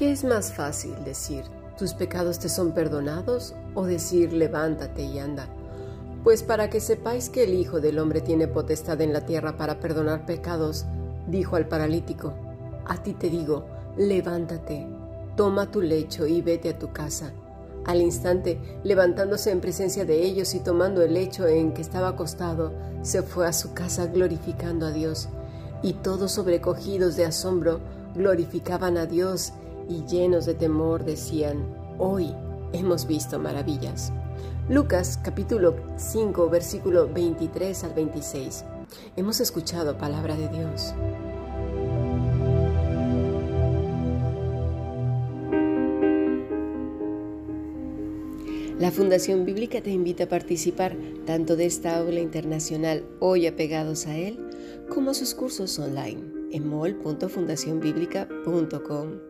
¿Qué es más fácil decir, tus pecados te son perdonados o decir, levántate y anda? Pues para que sepáis que el Hijo del Hombre tiene potestad en la tierra para perdonar pecados, dijo al paralítico, a ti te digo, levántate, toma tu lecho y vete a tu casa. Al instante, levantándose en presencia de ellos y tomando el lecho en que estaba acostado, se fue a su casa glorificando a Dios. Y todos sobrecogidos de asombro, glorificaban a Dios y llenos de temor decían, hoy hemos visto maravillas. Lucas capítulo 5 versículo 23 al 26. Hemos escuchado palabra de Dios. La Fundación Bíblica te invita a participar tanto de esta aula internacional hoy apegados a él, como sus cursos online en mol.fundacionbiblica.com.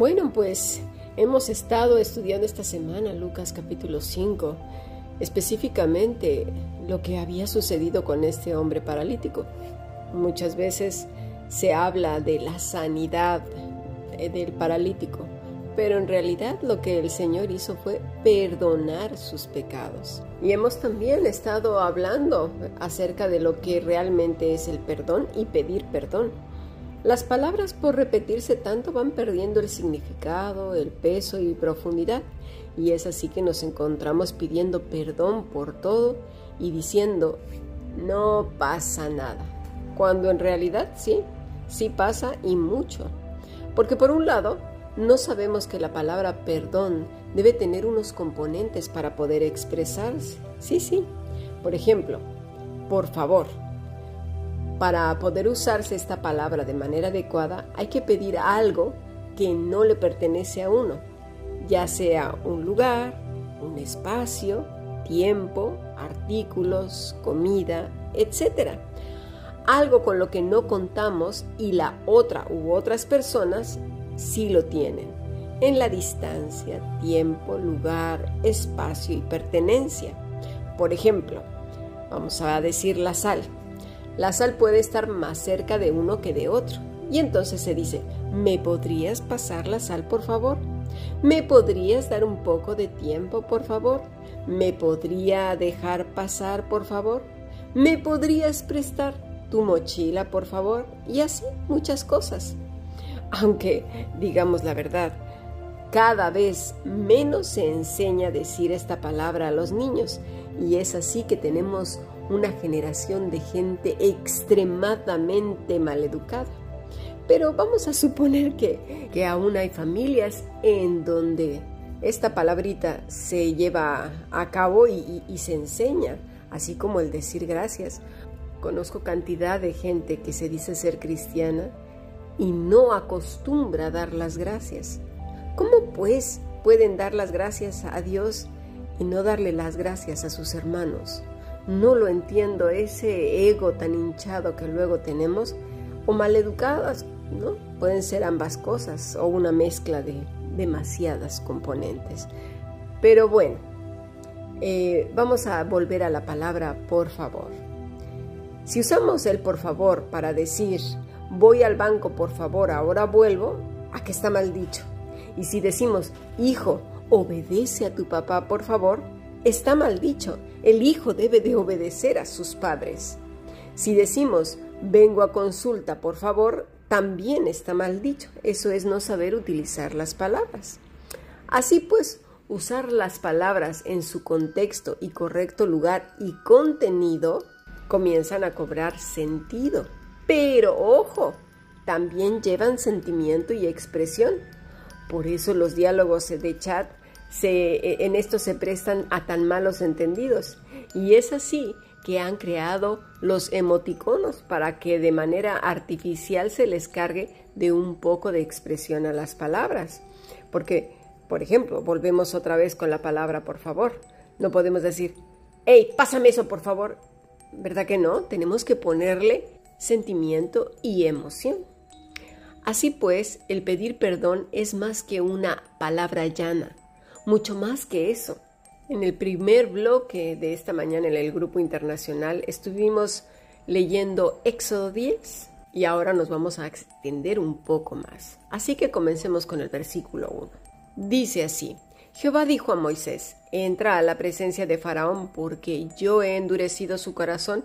Bueno, pues hemos estado estudiando esta semana Lucas capítulo 5, específicamente lo que había sucedido con este hombre paralítico. Muchas veces se habla de la sanidad eh, del paralítico, pero en realidad lo que el Señor hizo fue perdonar sus pecados. Y hemos también estado hablando acerca de lo que realmente es el perdón y pedir perdón. Las palabras por repetirse tanto van perdiendo el significado, el peso y profundidad, y es así que nos encontramos pidiendo perdón por todo y diciendo, no pasa nada, cuando en realidad sí, sí pasa y mucho. Porque por un lado, no sabemos que la palabra perdón debe tener unos componentes para poder expresarse. Sí, sí. Por ejemplo, por favor, para poder usarse esta palabra de manera adecuada hay que pedir algo que no le pertenece a uno, ya sea un lugar, un espacio, tiempo, artículos, comida, etc. Algo con lo que no contamos y la otra u otras personas sí lo tienen. En la distancia, tiempo, lugar, espacio y pertenencia. Por ejemplo, vamos a decir la sal la sal puede estar más cerca de uno que de otro. Y entonces se dice, ¿me podrías pasar la sal, por favor? ¿Me podrías dar un poco de tiempo, por favor? ¿Me podría dejar pasar, por favor? ¿Me podrías prestar tu mochila, por favor? Y así muchas cosas. Aunque, digamos la verdad, cada vez menos se enseña a decir esta palabra a los niños y es así que tenemos una generación de gente extremadamente maleducada. Pero vamos a suponer que, que aún hay familias en donde esta palabrita se lleva a cabo y, y se enseña, así como el decir gracias. Conozco cantidad de gente que se dice ser cristiana y no acostumbra a dar las gracias. ¿Cómo pues pueden dar las gracias a Dios y no darle las gracias a sus hermanos? No lo entiendo, ese ego tan hinchado que luego tenemos, o maleducadas, ¿no? Pueden ser ambas cosas o una mezcla de demasiadas componentes. Pero bueno, eh, vamos a volver a la palabra por favor. Si usamos el por favor para decir voy al banco por favor, ahora vuelvo, ¿a qué está mal dicho? Y si decimos hijo, obedece a tu papá por favor, está mal dicho el hijo debe de obedecer a sus padres. Si decimos, vengo a consulta, por favor, también está mal dicho. Eso es no saber utilizar las palabras. Así pues, usar las palabras en su contexto y correcto lugar y contenido comienzan a cobrar sentido. Pero ojo, también llevan sentimiento y expresión. Por eso los diálogos de chat se, e, en esto se prestan a tan malos entendidos. Y es así que han creado los emoticonos para que de manera artificial se les cargue de un poco de expresión a las palabras. Porque, por ejemplo, volvemos otra vez con la palabra por favor. No podemos decir, hey, pásame eso por favor. ¿Verdad que no? Tenemos que ponerle sentimiento y emoción. Así pues, el pedir perdón es más que una palabra llana, mucho más que eso. En el primer bloque de esta mañana en el grupo internacional estuvimos leyendo Éxodo 10 y ahora nos vamos a extender un poco más. Así que comencemos con el versículo 1. Dice así, Jehová dijo a Moisés, entra a la presencia de Faraón porque yo he endurecido su corazón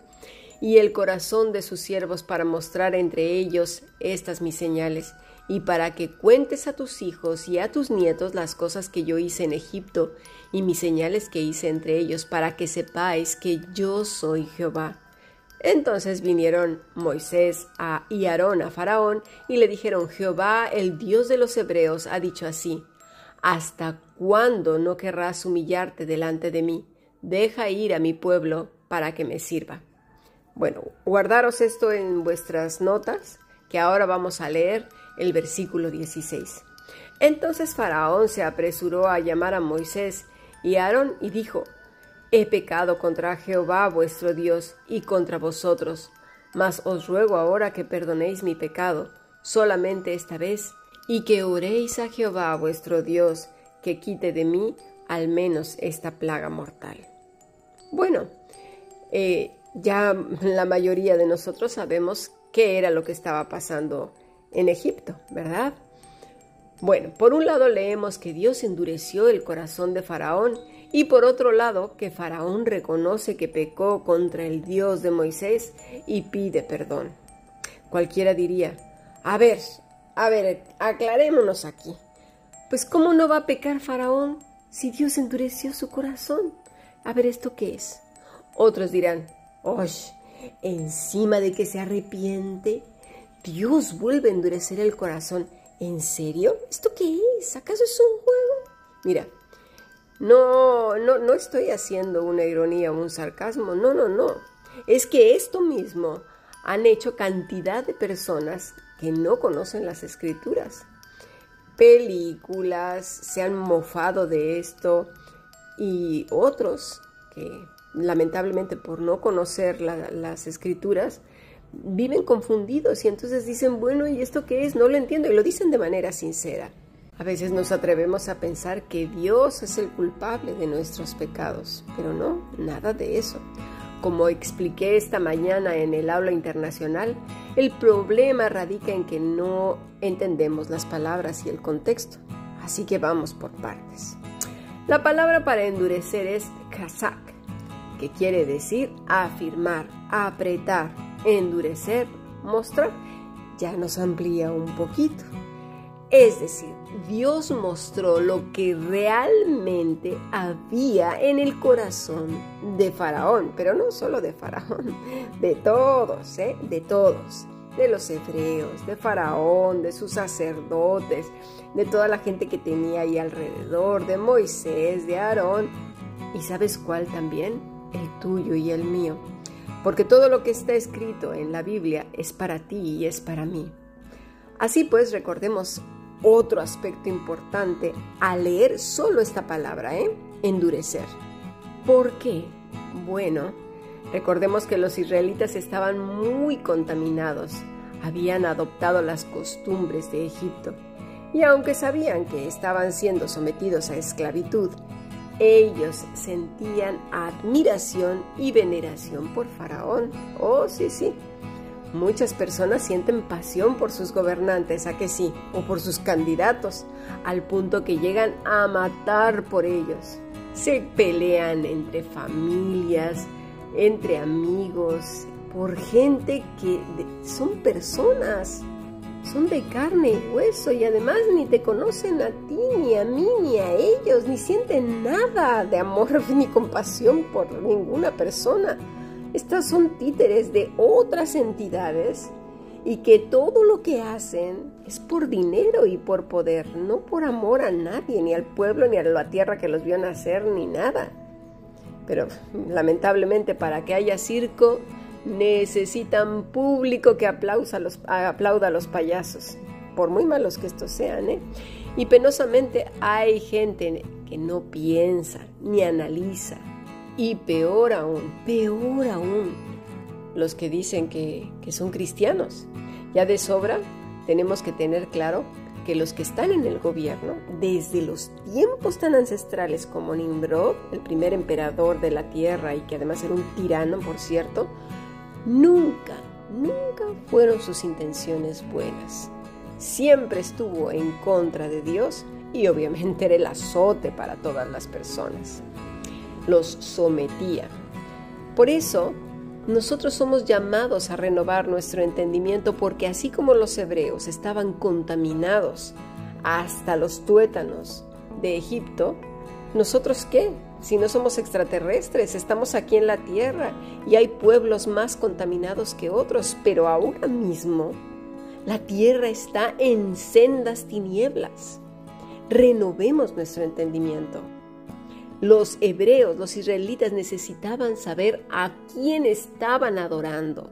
y el corazón de sus siervos para mostrar entre ellos estas mis señales y para que cuentes a tus hijos y a tus nietos las cosas que yo hice en Egipto y mis señales que hice entre ellos, para que sepáis que yo soy Jehová. Entonces vinieron Moisés a, y Aarón a Faraón y le dijeron, Jehová, el Dios de los hebreos, ha dicho así, ¿hasta cuándo no querrás humillarte delante de mí? Deja ir a mi pueblo para que me sirva. Bueno, guardaros esto en vuestras notas, que ahora vamos a leer el versículo 16. Entonces Faraón se apresuró a llamar a Moisés y Aarón y dijo, He pecado contra Jehová vuestro Dios y contra vosotros, mas os ruego ahora que perdonéis mi pecado, solamente esta vez, y que oréis a Jehová vuestro Dios, que quite de mí al menos esta plaga mortal. Bueno, eh, ya la mayoría de nosotros sabemos qué era lo que estaba pasando en Egipto, ¿verdad? Bueno, por un lado leemos que Dios endureció el corazón de Faraón y por otro lado que Faraón reconoce que pecó contra el Dios de Moisés y pide perdón. Cualquiera diría, a ver, a ver, aclarémonos aquí. Pues ¿cómo no va a pecar Faraón si Dios endureció su corazón? A ver, ¿esto qué es? Otros dirán, oye, encima de que se arrepiente, Dios vuelve a endurecer el corazón. ¿En serio? ¿Esto qué es? ¿Acaso es un juego? Mira, no, no, no estoy haciendo una ironía o un sarcasmo. No, no, no. Es que esto mismo han hecho cantidad de personas que no conocen las escrituras. Películas se han mofado de esto y otros que lamentablemente por no conocer las escrituras viven confundidos y entonces dicen, bueno, ¿y esto qué es? No lo entiendo y lo dicen de manera sincera. A veces nos atrevemos a pensar que Dios es el culpable de nuestros pecados, pero no, nada de eso. Como expliqué esta mañana en el aula internacional, el problema radica en que no entendemos las palabras y el contexto. Así que vamos por partes. La palabra para endurecer es kazak, que quiere decir afirmar, apretar, endurecer, mostrar, ya nos amplía un poquito. Es decir, Dios mostró lo que realmente había en el corazón de Faraón, pero no solo de Faraón, de todos, ¿eh? de todos, de los hebreos, de Faraón, de sus sacerdotes, de toda la gente que tenía ahí alrededor, de Moisés, de Aarón, y sabes cuál también, el tuyo y el mío porque todo lo que está escrito en la Biblia es para ti y es para mí. Así pues, recordemos otro aspecto importante al leer solo esta palabra, ¿eh? endurecer. ¿Por qué? Bueno, recordemos que los israelitas estaban muy contaminados, habían adoptado las costumbres de Egipto, y aunque sabían que estaban siendo sometidos a esclavitud, ellos sentían admiración y veneración por Faraón. Oh, sí, sí. Muchas personas sienten pasión por sus gobernantes, ¿a que sí? O por sus candidatos, al punto que llegan a matar por ellos. Se pelean entre familias, entre amigos, por gente que son personas son de carne y hueso y además ni te conocen a ti, ni a mí, ni a ellos, ni sienten nada de amor ni compasión por ninguna persona. Estas son títeres de otras entidades y que todo lo que hacen es por dinero y por poder, no por amor a nadie, ni al pueblo, ni a la tierra que los vio nacer, ni nada. Pero lamentablemente para que haya circo necesitan público que aplauda a los, payasos, por muy malos que estos sean. ¿eh? Y penosamente hay gente que no piensa ni analiza. Y peor aún, peor aún, los que dicen que son cristianos. Ya de sobra tenemos que tener claro que los que están en el gobierno, desde los tiempos tan ancestrales como Nimrod, el primer emperador de la tierra y que además era un tirano, por cierto, nunca, nunca fueron sus intenciones buenas. Siempre estuvo en contra de Dios y obviamente era el azote para todas las personas. Los sometía. Por eso, nosotros somos llamados a renovar nuestro entendimiento porque así como los hebreos estaban contaminados hasta los tuétanos de Egipto, ¿nosotros qué? Si no somos extraterrestres, estamos aquí en la tierra y hay pueblos más contaminados que otros, pero ahora mismo la tierra está en sendas tinieblas. Renovemos nuestro entendimiento. Los hebreos, los israelitas necesitaban saber a quién estaban adorando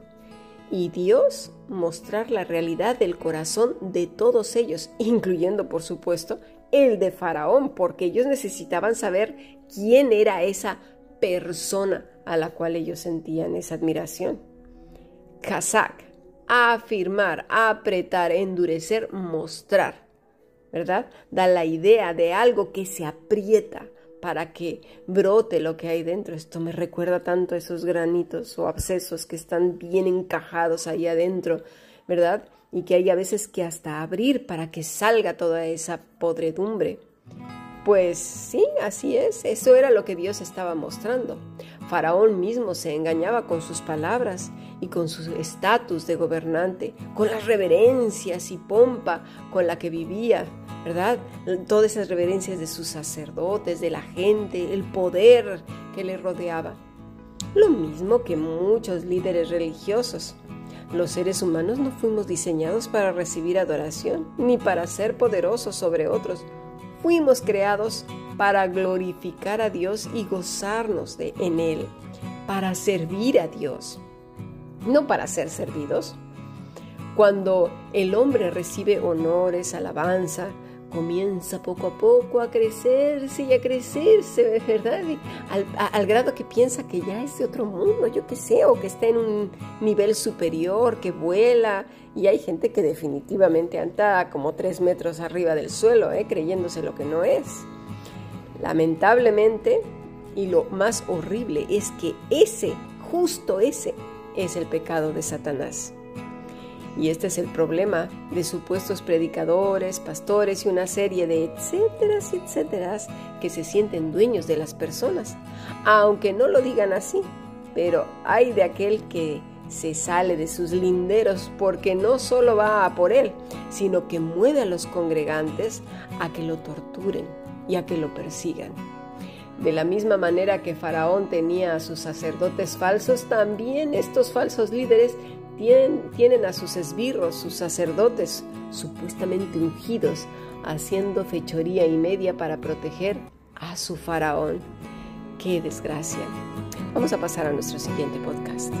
y Dios mostrar la realidad del corazón de todos ellos, incluyendo por supuesto el de Faraón, porque ellos necesitaban saber quién era esa persona a la cual ellos sentían esa admiración. Kazak, afirmar, apretar, endurecer, mostrar, ¿verdad? Da la idea de algo que se aprieta, para que brote lo que hay dentro. Esto me recuerda tanto a esos granitos o abscesos que están bien encajados ahí adentro, ¿verdad? Y que hay a veces que hasta abrir para que salga toda esa podredumbre. Pues sí, así es, eso era lo que Dios estaba mostrando. Faraón mismo se engañaba con sus palabras y con su estatus de gobernante, con las reverencias y pompa con la que vivía, ¿verdad? Todas esas reverencias de sus sacerdotes, de la gente, el poder que le rodeaba. Lo mismo que muchos líderes religiosos. Los seres humanos no fuimos diseñados para recibir adoración, ni para ser poderosos sobre otros. Fuimos creados para glorificar a Dios y gozarnos de, en Él, para servir a Dios, no para ser servidos. Cuando el hombre recibe honores, alabanza, comienza poco a poco a crecerse y a crecerse, ¿verdad? al, al, grado que piensa que ya es de otro mundo, yo qué sé, o que está en un nivel superior, que vuela. Y hay gente que definitivamente anda como tres metros arriba del suelo, ¿eh? creyéndose lo que no es. Lamentablemente, y lo más horrible es que ese, justo ese, es el pecado de Satanás. Y este es el problema de supuestos predicadores, pastores y una serie de etcétera, etcétera que se sienten dueños de las personas, aunque no lo digan así. Pero hay de aquel que se sale de sus linderos porque no solo va a por él, sino que mueve a los congregantes a que lo torturen y a que lo persigan. De la misma manera que Faraón tenía a sus sacerdotes falsos, también estos falsos líderes tienen, a sus esbirros, sus sacerdotes, supuestamente ungidos, haciendo fechoría y media para proteger a su faraón. ¡Qué desgracia! Vamos a pasar a nuestro siguiente podcast.